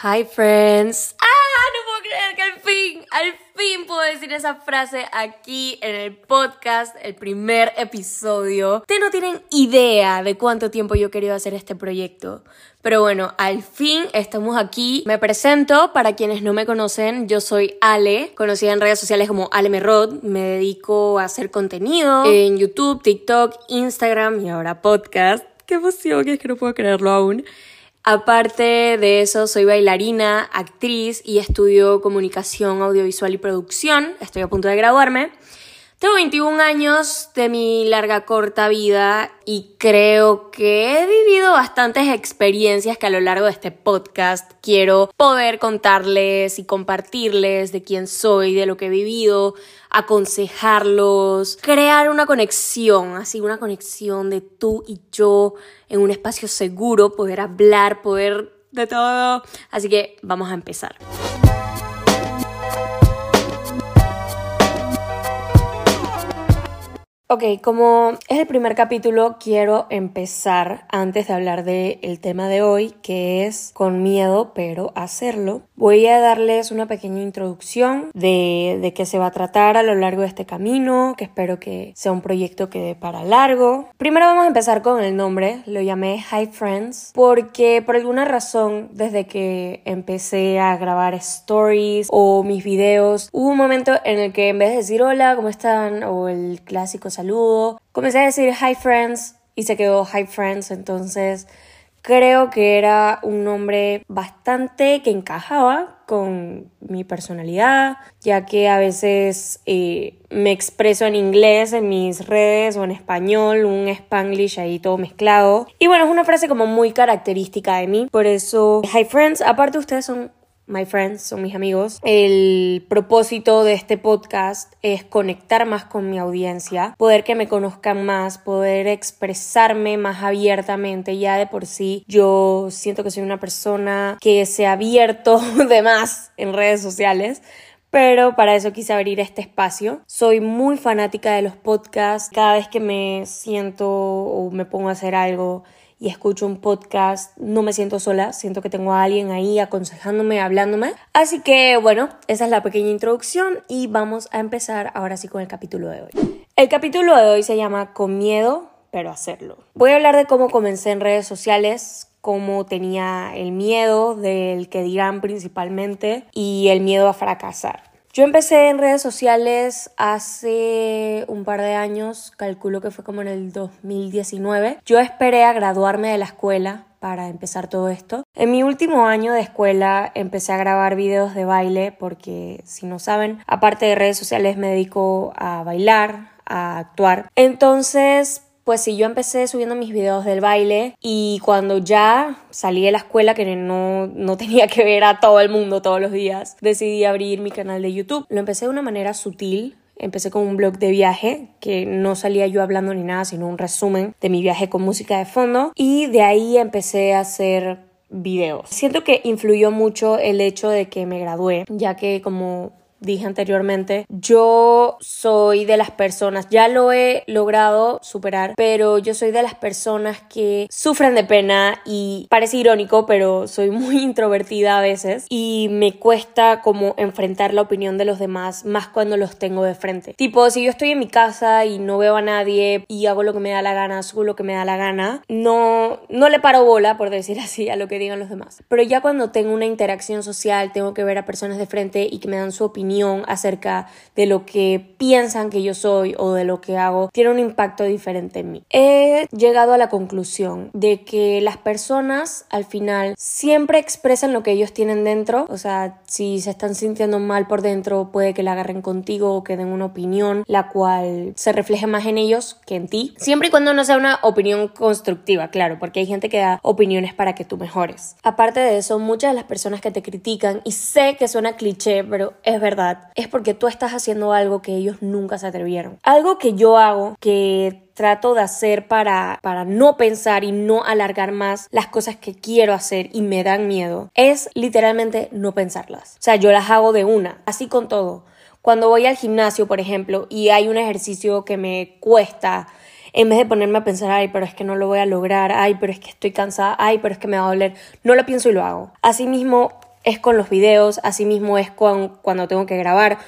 Hi friends. ¡Ah! No puedo creer que al fin, al fin puedo decir esa frase aquí en el podcast, el primer episodio. Ustedes no tienen idea de cuánto tiempo yo he hacer este proyecto. Pero bueno, al fin estamos aquí. Me presento, para quienes no me conocen, yo soy Ale, conocida en redes sociales como Ale Merrod. Me dedico a hacer contenido en YouTube, TikTok, Instagram y ahora podcast. Qué emoción, es que no puedo creerlo aún. Aparte de eso, soy bailarina, actriz y estudio comunicación audiovisual y producción. Estoy a punto de graduarme. Tengo 21 años de mi larga corta vida y creo que he vivido bastantes experiencias que a lo largo de este podcast quiero poder contarles y compartirles de quién soy, de lo que he vivido, aconsejarlos, crear una conexión, así una conexión de tú y yo en un espacio seguro, poder hablar, poder de todo. Así que vamos a empezar. Ok, como es el primer capítulo, quiero empezar antes de hablar del tema de hoy, que es con miedo, pero hacerlo. Voy a darles una pequeña introducción de, de qué se va a tratar a lo largo de este camino, que espero que sea un proyecto que dé para largo. Primero vamos a empezar con el nombre, lo llamé Hi Friends, porque por alguna razón, desde que empecé a grabar stories o mis videos, hubo un momento en el que en vez de decir hola, ¿cómo están? o el clásico saludo. Comencé a decir hi friends y se quedó hi friends, entonces creo que era un nombre bastante que encajaba con mi personalidad, ya que a veces eh, me expreso en inglés en mis redes o en español, un spanglish ahí todo mezclado. Y bueno, es una frase como muy característica de mí, por eso, hi friends, aparte ustedes son my friends, son mis amigos. El propósito de este podcast es conectar más con mi audiencia, poder que me conozcan más, poder expresarme más abiertamente. Ya de por sí yo siento que soy una persona que se ha abierto de más en redes sociales pero para eso quise abrir este espacio. Soy muy fanática de los podcasts. Cada vez que me siento o me pongo a hacer algo y escucho un podcast, no me siento sola, siento que tengo a alguien ahí aconsejándome, hablándome. Así que bueno, esa es la pequeña introducción y vamos a empezar ahora sí con el capítulo de hoy. El capítulo de hoy se llama Con miedo, pero hacerlo. Voy a hablar de cómo comencé en redes sociales, cómo tenía el miedo del que dirán principalmente y el miedo a fracasar. Yo empecé en redes sociales hace un par de años, calculo que fue como en el 2019. Yo esperé a graduarme de la escuela para empezar todo esto. En mi último año de escuela empecé a grabar videos de baile porque, si no saben, aparte de redes sociales me dedico a bailar, a actuar. Entonces, pues sí, yo empecé subiendo mis videos del baile y cuando ya salí de la escuela, que no, no tenía que ver a todo el mundo todos los días, decidí abrir mi canal de YouTube. Lo empecé de una manera sutil, Empecé con un blog de viaje que no salía yo hablando ni nada, sino un resumen de mi viaje con música de fondo y de ahí empecé a hacer videos. Siento que influyó mucho el hecho de que me gradué, ya que como dije anteriormente, yo soy de las personas, ya lo he logrado superar, pero yo soy de las personas que sufren de pena y parece irónico, pero soy muy introvertida a veces y me cuesta como enfrentar la opinión de los demás, más cuando los tengo de frente. Tipo, si yo estoy en mi casa y no veo a nadie y hago lo que me da la gana, subo lo que me da la gana, no, no le paro bola, por decir así, a lo que digan los demás. Pero ya cuando tengo una interacción social, tengo que ver a personas de frente y que me dan su opinión, acerca de lo que piensan que yo soy o de lo que hago tiene un impacto diferente en mí. He llegado a la conclusión de que las personas al final siempre expresan lo que ellos tienen dentro, o sea, si se están sintiendo mal por dentro puede que la agarren contigo o que den una opinión la cual se refleje más en ellos que en ti, siempre y cuando no sea una opinión constructiva, claro, porque hay gente que da opiniones para que tú mejores. Aparte de eso, muchas de las personas que te critican, y sé que suena cliché, pero es verdad, es porque tú estás haciendo algo que ellos nunca se atrevieron. Algo que yo hago que trato de hacer para, para no pensar y no alargar más las cosas que quiero hacer y me dan miedo es literalmente no pensarlas. O sea, yo las hago de una, así con todo. Cuando voy al gimnasio, por ejemplo, y hay un ejercicio que me cuesta, en vez de ponerme a pensar, ay, pero es que no lo voy a lograr, ay, pero es que estoy cansada, ay, pero es que me va a doler, no lo pienso y lo hago. Asimismo, es con los videos, asimismo es con, cuando tengo que grabar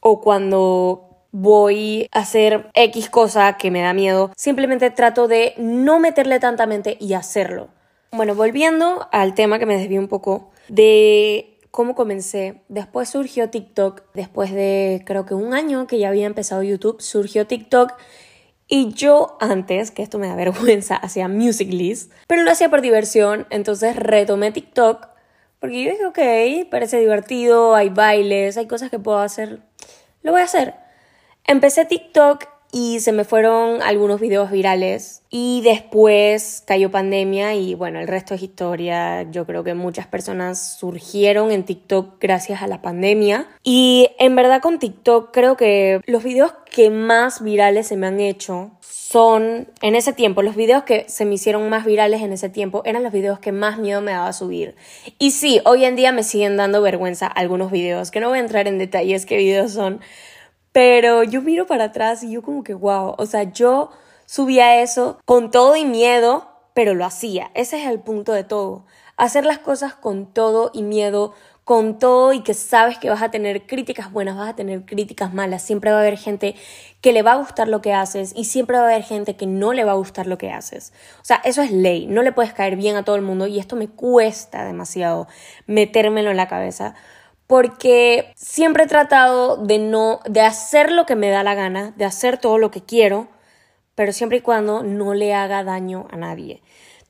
o cuando voy a hacer X cosa que me da miedo. Simplemente trato de no meterle tanta mente y hacerlo. Bueno, volviendo al tema que me desvió un poco de cómo comencé. Después surgió TikTok, después de creo que un año que ya había empezado YouTube, surgió TikTok. Y yo antes, que esto me da vergüenza, hacía Music.ly, pero lo hacía por diversión, entonces retomé TikTok porque yo dije, ok, parece divertido, hay bailes, hay cosas que puedo hacer, lo voy a hacer. Empecé TikTok y se me fueron algunos videos virales y después cayó pandemia y bueno, el resto es historia. Yo creo que muchas personas surgieron en TikTok gracias a la pandemia y en verdad con TikTok creo que los videos que más virales se me han hecho son en ese tiempo, los videos que se me hicieron más virales en ese tiempo eran los videos que más miedo me daba subir. Y sí, hoy en día me siguen dando vergüenza algunos videos, que no voy a entrar en detalles qué videos son, pero yo miro para atrás y yo como que, wow, o sea, yo subía eso con todo y miedo, pero lo hacía. Ese es el punto de todo. Hacer las cosas con todo y miedo, con todo y que sabes que vas a tener críticas buenas, vas a tener críticas malas. Siempre va a haber gente que le va a gustar lo que haces y siempre va a haber gente que no le va a gustar lo que haces. O sea, eso es ley. No le puedes caer bien a todo el mundo y esto me cuesta demasiado metérmelo en la cabeza porque siempre he tratado de no de hacer lo que me da la gana, de hacer todo lo que quiero, pero siempre y cuando no le haga daño a nadie.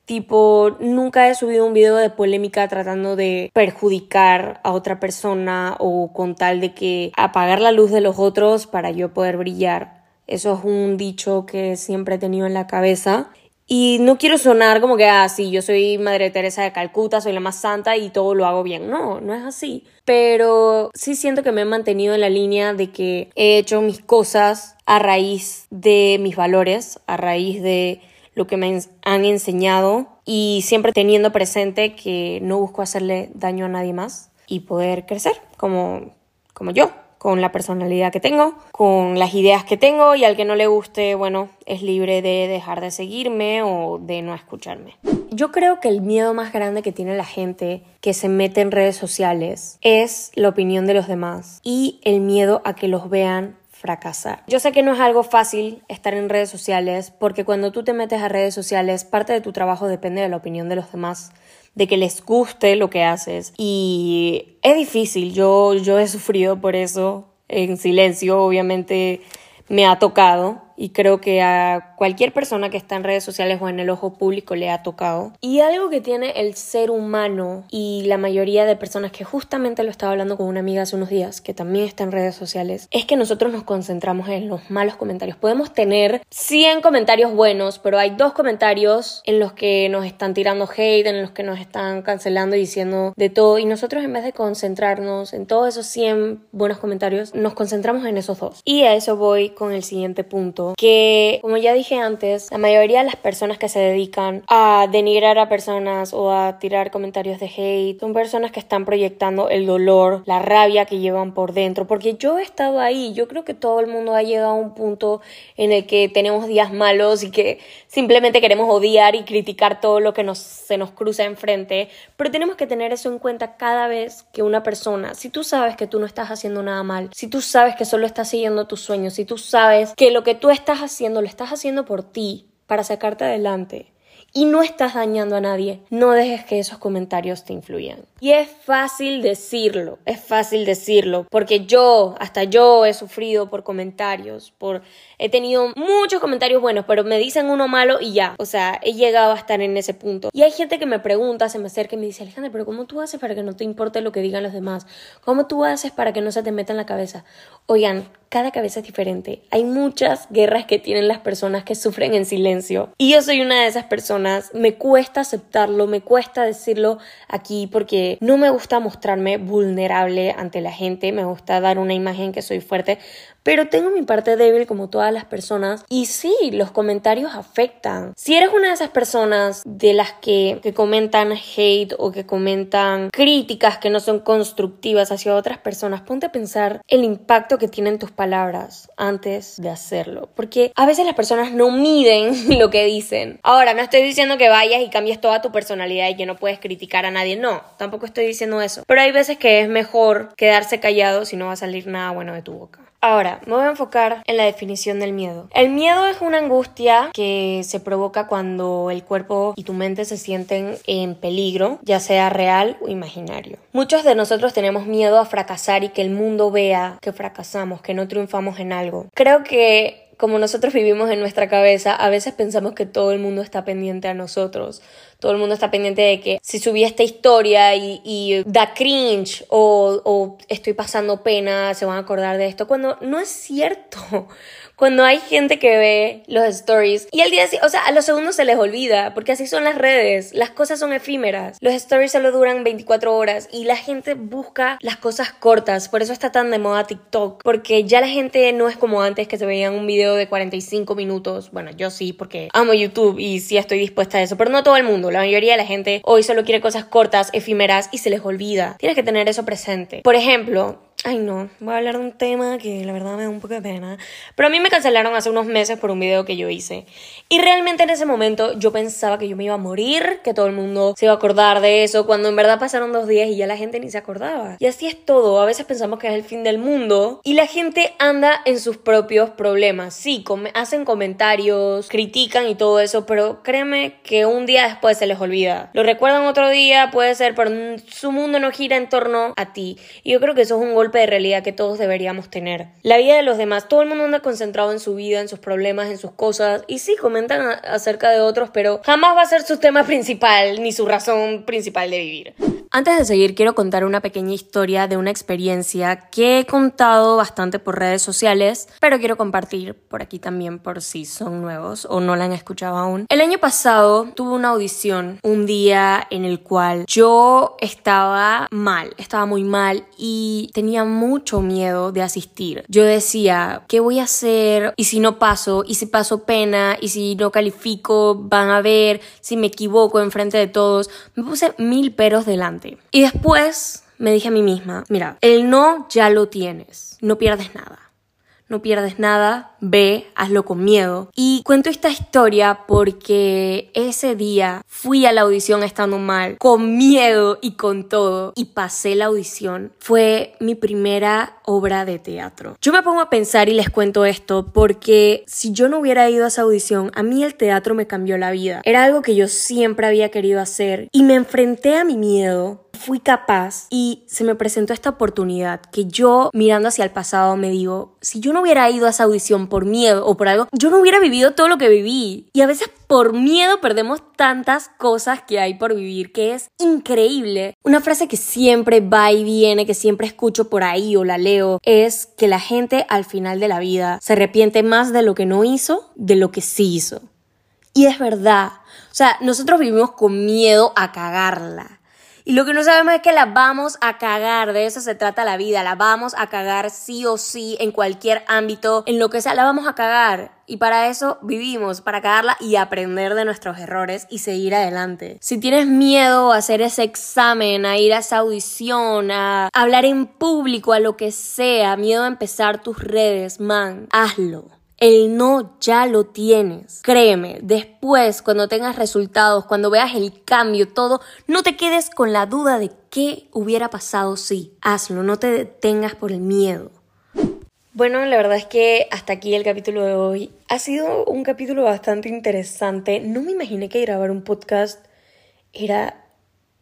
Tipo, nunca he subido un video de polémica tratando de perjudicar a otra persona o con tal de que apagar la luz de los otros para yo poder brillar. Eso es un dicho que siempre he tenido en la cabeza y no quiero sonar como que, ah, sí, yo soy Madre Teresa de Calcuta, soy la más santa y todo lo hago bien. No, no es así. Pero sí siento que me he mantenido en la línea de que he hecho mis cosas a raíz de mis valores, a raíz de lo que me han enseñado y siempre teniendo presente que no busco hacerle daño a nadie más y poder crecer como, como yo con la personalidad que tengo, con las ideas que tengo y al que no le guste, bueno, es libre de dejar de seguirme o de no escucharme. Yo creo que el miedo más grande que tiene la gente que se mete en redes sociales es la opinión de los demás y el miedo a que los vean fracasar. Yo sé que no es algo fácil estar en redes sociales porque cuando tú te metes a redes sociales parte de tu trabajo depende de la opinión de los demás de que les guste lo que haces. Y es difícil, yo, yo he sufrido por eso en silencio, obviamente me ha tocado y creo que a cualquier persona que está en redes sociales o en el ojo público le ha tocado. Y algo que tiene el ser humano y la mayoría de personas que justamente lo estaba hablando con una amiga hace unos días, que también está en redes sociales, es que nosotros nos concentramos en los malos comentarios. Podemos tener 100 comentarios buenos, pero hay dos comentarios en los que nos están tirando hate, en los que nos están cancelando y diciendo de todo. Y nosotros en vez de concentrarnos en todos esos 100 buenos comentarios, nos concentramos en esos dos. Y a eso voy con el siguiente punto que, como ya dije antes, la mayoría de las personas que se dedican a denigrar a personas o a tirar comentarios de hate son personas que están proyectando el dolor, la rabia que llevan por dentro, porque yo he estado ahí, yo creo que todo el mundo ha llegado a un punto en el que tenemos días malos y que simplemente queremos odiar y criticar todo lo que nos, se nos cruza enfrente, pero tenemos que tener eso en cuenta cada vez que una persona, si tú sabes que tú no estás haciendo nada mal, si tú sabes que solo estás siguiendo tus sueños, si tú sabes que lo que tú estás haciendo lo estás haciendo por ti, para sacarte adelante, y no estás dañando a nadie, no dejes que esos comentarios te influyan. Y es fácil decirlo, es fácil decirlo, porque yo, hasta yo he sufrido por comentarios, por he tenido muchos comentarios buenos, pero me dicen uno malo y ya, o sea, he llegado a estar en ese punto. Y hay gente que me pregunta, se me acerca y me dice, Alejandra, pero ¿cómo tú haces para que no te importe lo que digan los demás? ¿Cómo tú haces para que no se te meta en la cabeza? Oigan, cada cabeza es diferente. Hay muchas guerras que tienen las personas que sufren en silencio. Y yo soy una de esas personas. Me cuesta aceptarlo, me cuesta decirlo aquí porque no me gusta mostrarme vulnerable ante la gente. Me gusta dar una imagen que soy fuerte. Pero tengo mi parte débil como todas las personas y sí, los comentarios afectan. Si eres una de esas personas de las que, que comentan hate o que comentan críticas que no son constructivas hacia otras personas, ponte a pensar el impacto que tienen tus palabras antes de hacerlo, porque a veces las personas no miden lo que dicen. Ahora, no estoy diciendo que vayas y cambies toda tu personalidad y que no puedes criticar a nadie, no, tampoco estoy diciendo eso, pero hay veces que es mejor quedarse callado si no va a salir nada bueno de tu boca. Ahora, me voy a enfocar en la definición del miedo. El miedo es una angustia que se provoca cuando el cuerpo y tu mente se sienten en peligro, ya sea real o imaginario. Muchos de nosotros tenemos miedo a fracasar y que el mundo vea que fracasamos, que no triunfamos en algo. Creo que como nosotros vivimos en nuestra cabeza, a veces pensamos que todo el mundo está pendiente a nosotros. Todo el mundo está pendiente de que si subí esta historia y, da cringe o, o estoy pasando pena, se van a acordar de esto. Cuando no es cierto cuando hay gente que ve los stories y al día o sea, a los segundos se les olvida, porque así son las redes, las cosas son efímeras, los stories solo duran 24 horas y la gente busca las cosas cortas, por eso está tan de moda TikTok, porque ya la gente no es como antes que se veían un video de 45 minutos, bueno, yo sí, porque amo YouTube y sí estoy dispuesta a eso, pero no todo el mundo, la mayoría de la gente hoy solo quiere cosas cortas, efímeras y se les olvida. Tienes que tener eso presente. Por ejemplo, Ay no, voy a hablar de un tema que la verdad me da un poco de pena. Pero a mí me cancelaron hace unos meses por un video que yo hice. Y realmente en ese momento yo pensaba que yo me iba a morir, que todo el mundo se iba a acordar de eso, cuando en verdad pasaron dos días y ya la gente ni se acordaba. Y así es todo, a veces pensamos que es el fin del mundo y la gente anda en sus propios problemas. Sí, hacen comentarios, critican y todo eso, pero créeme que un día después se les olvida. Lo recuerdan otro día, puede ser, pero su mundo no gira en torno a ti. Y yo creo que eso es un golpe de realidad que todos deberíamos tener. La vida de los demás, todo el mundo anda concentrado en su vida, en sus problemas, en sus cosas, y sí, comentan acerca de otros, pero jamás va a ser su tema principal ni su razón principal de vivir. Antes de seguir, quiero contar una pequeña historia de una experiencia que he contado bastante por redes sociales, pero quiero compartir por aquí también por si son nuevos o no la han escuchado aún. El año pasado tuve una audición, un día en el cual yo estaba mal, estaba muy mal y tenía mucho miedo de asistir. Yo decía, ¿qué voy a hacer? ¿Y si no paso? ¿Y si paso pena? ¿Y si no califico? ¿Van a ver? ¿Si me equivoco enfrente de todos? Me puse mil peros delante. Y después me dije a mí misma, mira, el no ya lo tienes, no pierdes nada no pierdes nada, ve, hazlo con miedo. Y cuento esta historia porque ese día fui a la audición estando mal, con miedo y con todo, y pasé la audición. Fue mi primera obra de teatro. Yo me pongo a pensar y les cuento esto porque si yo no hubiera ido a esa audición, a mí el teatro me cambió la vida. Era algo que yo siempre había querido hacer y me enfrenté a mi miedo fui capaz y se me presentó esta oportunidad que yo mirando hacia el pasado me digo, si yo no hubiera ido a esa audición por miedo o por algo, yo no hubiera vivido todo lo que viví. Y a veces por miedo perdemos tantas cosas que hay por vivir que es increíble. Una frase que siempre va y viene, que siempre escucho por ahí o la leo, es que la gente al final de la vida se arrepiente más de lo que no hizo de lo que sí hizo. Y es verdad. O sea, nosotros vivimos con miedo a cagarla. Y lo que no sabemos es que la vamos a cagar, de eso se trata la vida, la vamos a cagar sí o sí en cualquier ámbito, en lo que sea, la vamos a cagar. Y para eso vivimos, para cagarla y aprender de nuestros errores y seguir adelante. Si tienes miedo a hacer ese examen, a ir a esa audición, a hablar en público, a lo que sea, miedo a empezar tus redes, man, hazlo. El no ya lo tienes. Créeme, después, cuando tengas resultados, cuando veas el cambio, todo, no te quedes con la duda de qué hubiera pasado si. Hazlo, no te detengas por el miedo. Bueno, la verdad es que hasta aquí el capítulo de hoy. Ha sido un capítulo bastante interesante. No me imaginé que grabar un podcast era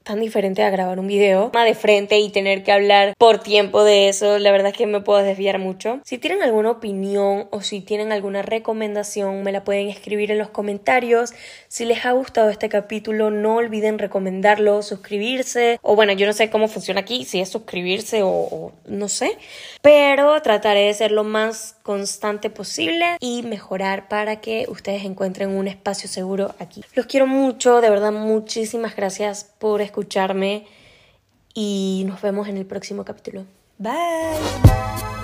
tan diferente a grabar un video más de frente y tener que hablar por tiempo de eso, la verdad es que me puedo desviar mucho. Si tienen alguna opinión o si tienen alguna recomendación, me la pueden escribir en los comentarios. Si les ha gustado este capítulo, no olviden recomendarlo, suscribirse, o bueno, yo no sé cómo funciona aquí, si es suscribirse o, no sé, pero trataré de ser lo más constante posible y mejorar para que ustedes encuentren un espacio seguro aquí. Los quiero mucho, de verdad, muchísimas gracias por escucharme y nos vemos en el próximo capítulo. Bye.